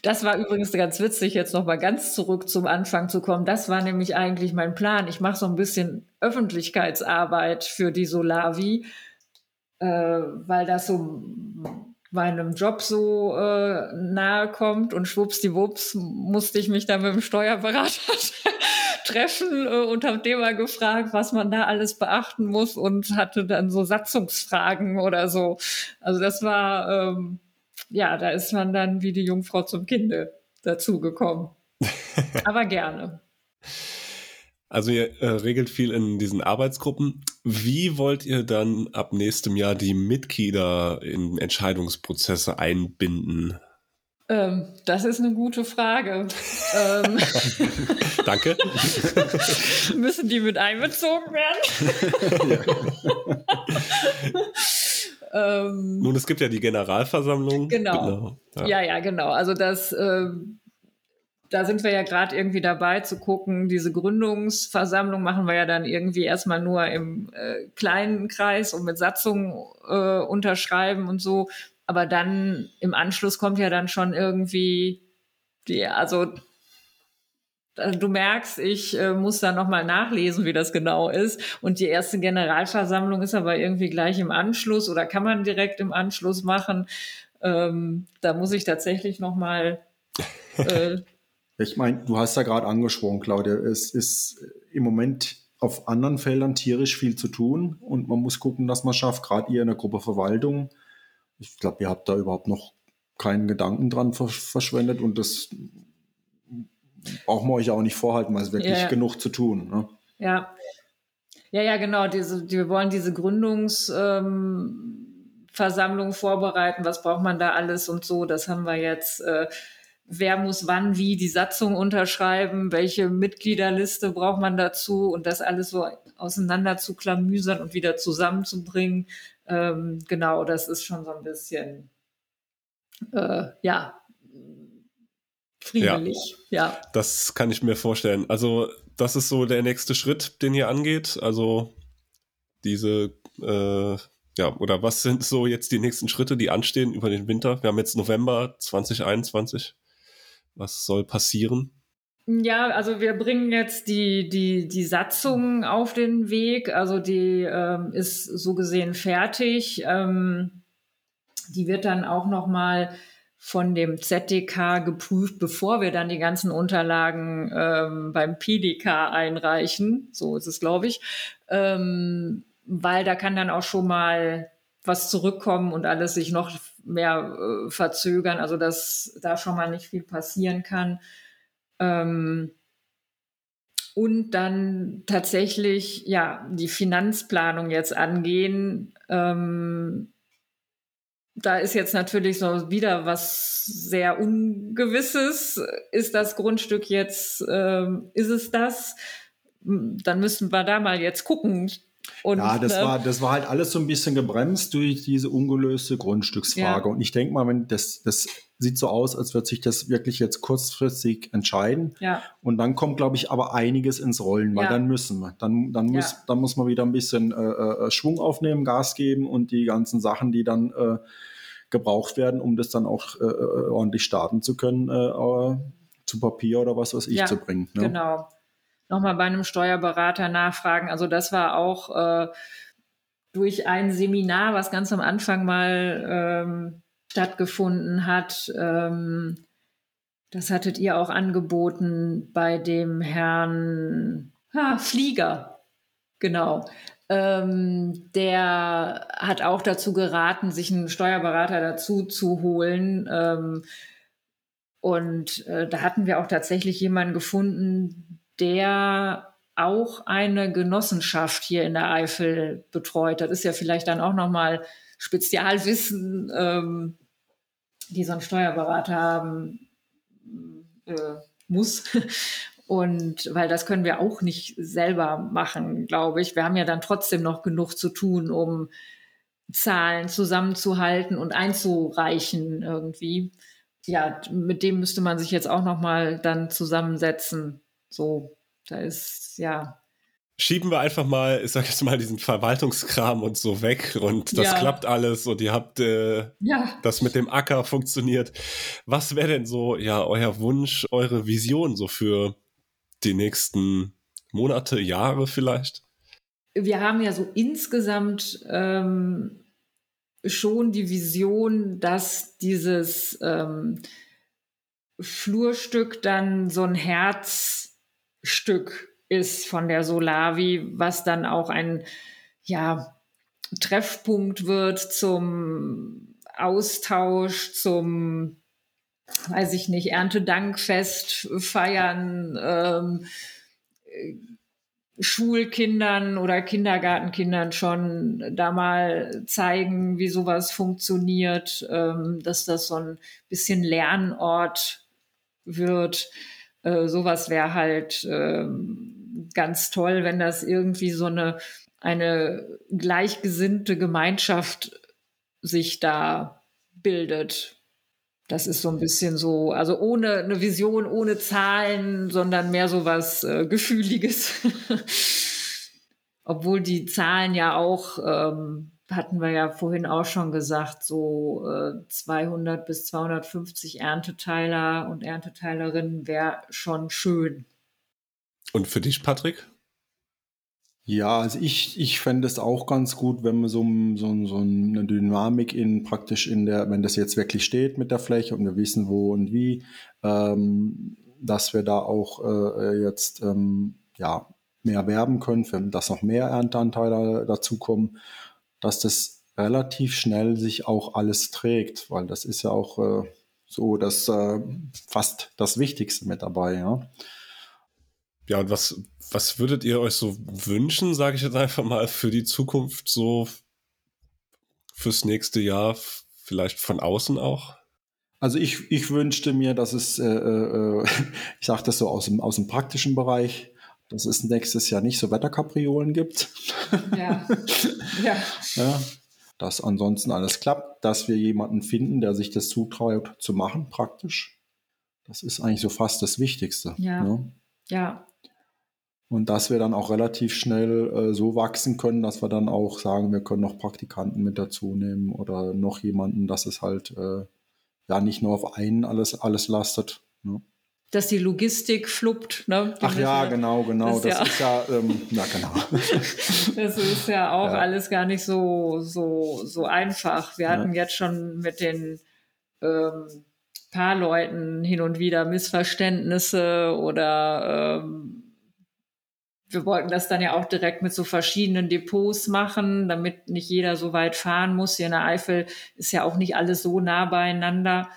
Das war übrigens ganz witzig, jetzt nochmal ganz zurück zum Anfang zu kommen. Das war nämlich eigentlich mein Plan. Ich mache so ein bisschen Öffentlichkeitsarbeit für die Solavi. äh, weil das so meinem Job so äh, nahe kommt und schwuppsdiwupps musste ich mich dann mit dem Steuerberater *laughs* treffen äh, und habe dem mal gefragt, was man da alles beachten muss und hatte dann so Satzungsfragen oder so. Also das war, ähm, ja, da ist man dann wie die Jungfrau zum Kinde dazugekommen. *laughs* Aber gerne. Also ihr äh, regelt viel in diesen Arbeitsgruppen. Wie wollt ihr dann ab nächstem Jahr die Mitglieder in Entscheidungsprozesse einbinden? Ähm, das ist eine gute Frage. ähm, *laughs* Danke. *laughs* müssen die mit einbezogen werden? *laughs* ähm, Nun, es gibt ja die Generalversammlung. Genau. genau. Ja. ja. ja, genau. Also das ähm, da sind wir ja gerade irgendwie dabei zu gucken. Diese Gründungsversammlung machen wir ja dann irgendwie erstmal nur im äh, kleinen Kreis und mit Satzungen äh, unterschreiben und so. Aber dann im Anschluss kommt ja dann schon irgendwie die, also du merkst, ich äh, muss da nochmal nachlesen, wie das genau ist. Und die erste Generalversammlung ist aber irgendwie gleich im Anschluss oder kann man direkt im Anschluss machen. Ähm, da muss ich tatsächlich nochmal äh, *laughs* Ich meine, du hast ja gerade angesprochen, Claudia, es ist im Moment auf anderen Feldern tierisch viel zu tun und man muss gucken, dass man schafft, gerade ihr in der Gruppe Verwaltung. Ich glaube, ihr habt da überhaupt noch keinen Gedanken dran verschwendet und das brauchen wir euch auch nicht vorhalten, weil es wirklich ja. genug zu tun. Ne? Ja. Ja, ja, genau. Diese, wir wollen diese Gründungsversammlung ähm, vorbereiten. Was braucht man da alles und so? Das haben wir jetzt äh, wer muss wann wie die Satzung unterschreiben, welche Mitgliederliste braucht man dazu und das alles so auseinander zu klamüsern und wieder zusammenzubringen. Ähm, genau, das ist schon so ein bisschen, äh, ja, friedlich. Ja, ja, Das kann ich mir vorstellen. Also, das ist so der nächste Schritt, den ihr angeht. Also, diese, äh, ja, oder was sind so jetzt die nächsten Schritte, die anstehen über den Winter? Wir haben jetzt November 2021. Was soll passieren? Ja, also wir bringen jetzt die, die, die Satzung auf den Weg. Also die ähm, ist so gesehen fertig. Ähm, die wird dann auch nochmal von dem ZDK geprüft, bevor wir dann die ganzen Unterlagen ähm, beim PDK einreichen. So ist es, glaube ich. Ähm, weil da kann dann auch schon mal was zurückkommen und alles sich noch mehr äh, verzögern, also dass da schon mal nicht viel passieren kann. Ähm, und dann tatsächlich ja die Finanzplanung jetzt angehen. Ähm, da ist jetzt natürlich so wieder was sehr Ungewisses. Ist das Grundstück jetzt, ähm, ist es das? Dann müssen wir da mal jetzt gucken. Und, ja, das, ne, war, das war halt alles so ein bisschen gebremst durch diese ungelöste Grundstücksfrage. Ja. Und ich denke mal, wenn das, das sieht so aus, als wird sich das wirklich jetzt kurzfristig entscheiden. Ja. Und dann kommt, glaube ich, aber einiges ins Rollen, weil ja. dann müssen wir. Dann, dann, muss, dann muss man wieder ein bisschen äh, äh, Schwung aufnehmen, Gas geben und die ganzen Sachen, die dann äh, gebraucht werden, um das dann auch äh, äh ordentlich starten zu können, äh, zu Papier oder was weiß ich zu bringen. Ne? Genau nochmal bei einem Steuerberater nachfragen. Also das war auch äh, durch ein Seminar, was ganz am Anfang mal ähm, stattgefunden hat. Ähm, das hattet ihr auch angeboten bei dem Herrn ha, Flieger. Genau. Ähm, der hat auch dazu geraten, sich einen Steuerberater dazu zu holen. Ähm, und äh, da hatten wir auch tatsächlich jemanden gefunden, der auch eine Genossenschaft hier in der Eifel betreut. Das ist ja vielleicht dann auch nochmal Spezialwissen, ähm, die so ein Steuerberater haben äh, muss. *laughs* Und weil das können wir auch nicht selber machen, glaube ich. Wir haben ja dann trotzdem noch genug zu tun, um Zahlen zusammenzuhalten und einzureichen irgendwie. Ja, mit dem müsste man sich jetzt auch noch mal dann zusammensetzen so, da ist, ja. Schieben wir einfach mal, ich sag jetzt mal, diesen Verwaltungskram und so weg und das ja. klappt alles und ihr habt äh, ja. das mit dem Acker funktioniert. Was wäre denn so, ja, euer Wunsch, eure Vision so für die nächsten Monate, Jahre vielleicht? Wir haben ja so insgesamt ähm, schon die Vision, dass dieses ähm, Flurstück dann so ein Herzstück ist von der Solavi, was dann auch ein ja, Treffpunkt wird zum Austausch, zum, weiß ich nicht, Erntedankfest feiern, ähm, Schulkindern oder Kindergartenkindern schon da mal zeigen, wie sowas funktioniert, ähm, dass das so ein bisschen Lernort wird. Äh, sowas wäre halt ähm, ganz toll, wenn das irgendwie so eine, eine gleichgesinnte Gemeinschaft sich da bildet. Das ist so ein bisschen so, also ohne eine Vision, ohne Zahlen, sondern mehr so was äh, Gefühliges. *laughs* Obwohl die Zahlen ja auch, ähm, hatten wir ja vorhin auch schon gesagt, so äh, 200 bis 250 Ernteteiler und Ernteteilerinnen wäre schon schön. Und für dich, Patrick? Ja, also ich, ich fände es auch ganz gut, wenn man so, so, so eine Dynamik in praktisch in der, wenn das jetzt wirklich steht mit der Fläche und wir wissen wo und wie, ähm, dass wir da auch äh, jetzt ähm, ja, mehr werben können, wenn dass noch mehr Ernteanteile dazukommen, dass das relativ schnell sich auch alles trägt, weil das ist ja auch äh, so das äh, fast das Wichtigste mit dabei, ja. Ja, und was, was würdet ihr euch so wünschen, sage ich jetzt einfach mal, für die Zukunft, so fürs nächste Jahr, vielleicht von außen auch? Also ich, ich wünschte mir, dass es, äh, äh, *laughs* ich sage das so aus dem, aus dem praktischen Bereich, dass es nächstes Jahr nicht so Wetterkapriolen gibt. Ja. *laughs* ja. ja. Dass ansonsten alles klappt, dass wir jemanden finden, der sich das zutraut zu machen, praktisch. Das ist eigentlich so fast das Wichtigste. Ja. Ne? Ja. Und dass wir dann auch relativ schnell äh, so wachsen können, dass wir dann auch sagen, wir können noch Praktikanten mit dazu nehmen oder noch jemanden, dass es halt äh, ja nicht nur auf einen alles, alles lastet. Ne? Dass die Logistik fluppt. Ne? Ach ja, genau, genau. Das, das ist ja, ähm, ja genau. *laughs* das ist ja auch ja. alles gar nicht so, so, so einfach. Wir hatten ja. jetzt schon mit den ähm, paar Leuten hin und wieder Missverständnisse oder ähm, wir wollten das dann ja auch direkt mit so verschiedenen Depots machen, damit nicht jeder so weit fahren muss. Hier in der Eifel ist ja auch nicht alles so nah beieinander.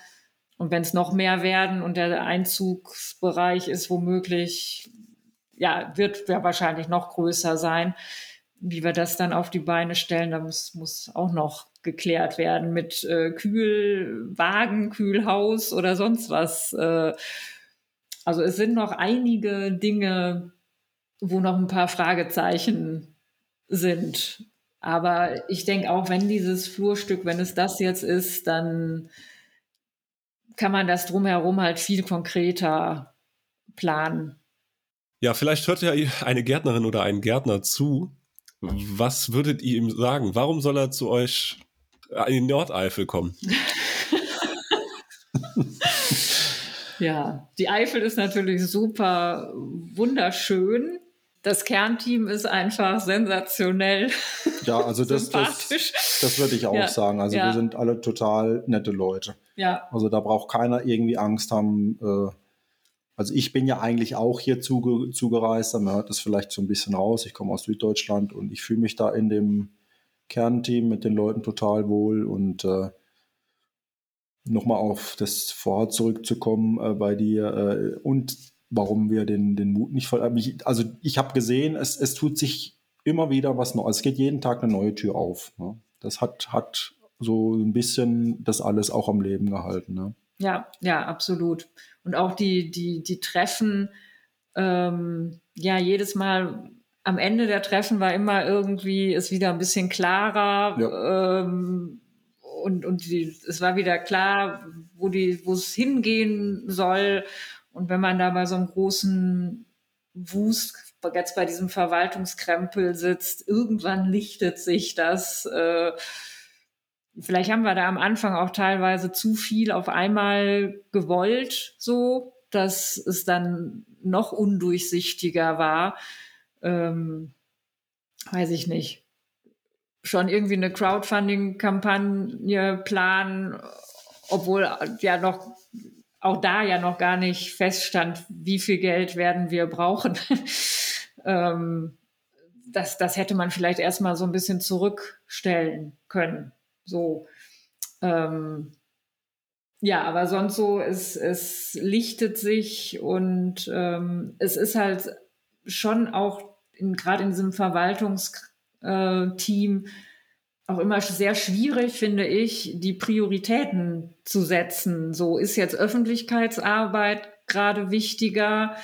Und wenn es noch mehr werden und der Einzugsbereich ist womöglich, ja, wird ja wahrscheinlich noch größer sein. Wie wir das dann auf die Beine stellen, da muss, muss auch noch geklärt werden mit äh, Kühlwagen, Kühlhaus oder sonst was. Äh, also es sind noch einige Dinge, wo noch ein paar Fragezeichen sind. Aber ich denke auch, wenn dieses Flurstück, wenn es das jetzt ist, dann kann man das drumherum halt viel konkreter planen. Ja, vielleicht hört ja eine Gärtnerin oder ein Gärtner zu. Was würdet ihr ihm sagen? Warum soll er zu euch in die Nordeifel kommen? *laughs* ja, die Eifel ist natürlich super wunderschön das Kernteam ist einfach sensationell. Ja, also das, das, das würde ich auch ja. sagen. Also ja. wir sind alle total nette Leute. Ja. Also da braucht keiner irgendwie Angst haben. Äh, also ich bin ja eigentlich auch hier zuge zugereist, man hört das vielleicht so ein bisschen raus. Ich komme aus Süddeutschland und ich fühle mich da in dem Kernteam mit den Leuten total wohl und äh, nochmal auf das Vorhat zurückzukommen äh, bei dir äh, und warum wir den, den Mut nicht voll. Also ich habe gesehen, es, es tut sich immer wieder was Neues. Es geht jeden Tag eine neue Tür auf. Ne? Das hat, hat so ein bisschen das alles auch am Leben gehalten. Ne? Ja, ja, absolut. Und auch die, die, die Treffen, ähm, ja, jedes Mal am Ende der Treffen war immer irgendwie, ist wieder ein bisschen klarer. Ja. Ähm, und, und die, es war wieder klar, wo die, wo es hingehen soll. Und wenn man da bei so einem großen Wust, jetzt bei diesem Verwaltungskrempel sitzt, irgendwann lichtet sich das. Äh, vielleicht haben wir da am Anfang auch teilweise zu viel auf einmal gewollt, so, dass es dann noch undurchsichtiger war. Ähm, weiß ich nicht. schon irgendwie eine Crowdfunding-Kampagne planen, obwohl ja noch auch da ja noch gar nicht feststand, wie viel Geld werden wir brauchen. *laughs* ähm, das, das hätte man vielleicht erstmal so ein bisschen zurückstellen können. So. Ähm, ja, aber sonst so, es, es lichtet sich und ähm, es ist halt schon auch gerade in diesem Verwaltungsteam äh, auch immer sehr schwierig, finde ich, die Prioritäten zu setzen. So ist jetzt Öffentlichkeitsarbeit gerade wichtiger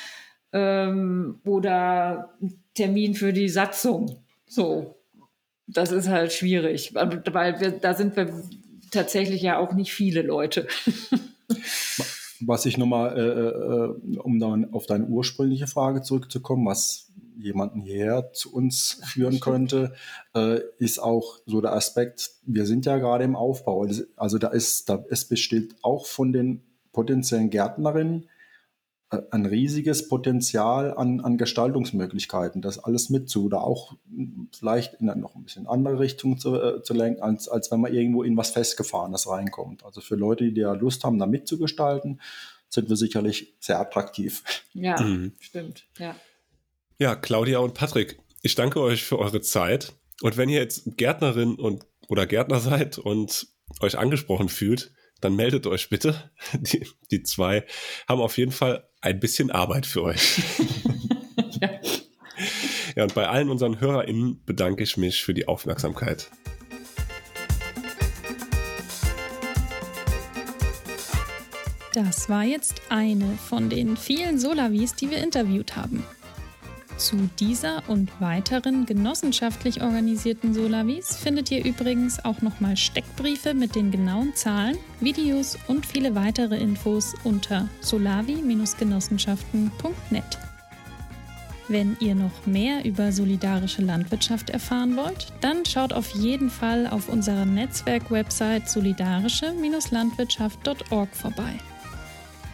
ähm, oder Termin für die Satzung. So, das ist halt schwierig, weil wir, da sind wir tatsächlich ja auch nicht viele Leute. *laughs* was ich nochmal, äh, äh, um dann auf deine ursprüngliche Frage zurückzukommen, was jemanden hierher zu uns führen könnte, äh, ist auch so der Aspekt, wir sind ja gerade im Aufbau. Also da ist, da, es besteht auch von den potenziellen Gärtnerinnen ein riesiges Potenzial an, an Gestaltungsmöglichkeiten, das alles mitzu oder auch vielleicht in eine noch ein bisschen andere Richtung zu, äh, zu lenken, als, als wenn man irgendwo in was Festgefahrenes reinkommt. Also für Leute, die ja Lust haben, da mitzugestalten, sind wir sicherlich sehr attraktiv. Ja, mhm. stimmt. Ja. Ja, Claudia und Patrick, ich danke euch für eure Zeit. Und wenn ihr jetzt Gärtnerin und oder Gärtner seid und euch angesprochen fühlt, dann meldet euch bitte. *laughs* Die, die zwei haben auf jeden Fall ein bisschen Arbeit für euch. *laughs* ja. ja, und bei allen unseren HörerInnen bedanke ich mich für die Aufmerksamkeit. Das war jetzt eine von den vielen Solavis, die wir interviewt haben. Zu dieser und weiteren genossenschaftlich organisierten Solavis findet ihr übrigens auch nochmal Steckbriefe mit den genauen Zahlen, Videos und viele weitere Infos unter solavi-genossenschaften.net. Wenn ihr noch mehr über solidarische Landwirtschaft erfahren wollt, dann schaut auf jeden Fall auf unserer Netzwerk-Website solidarische-landwirtschaft.org vorbei.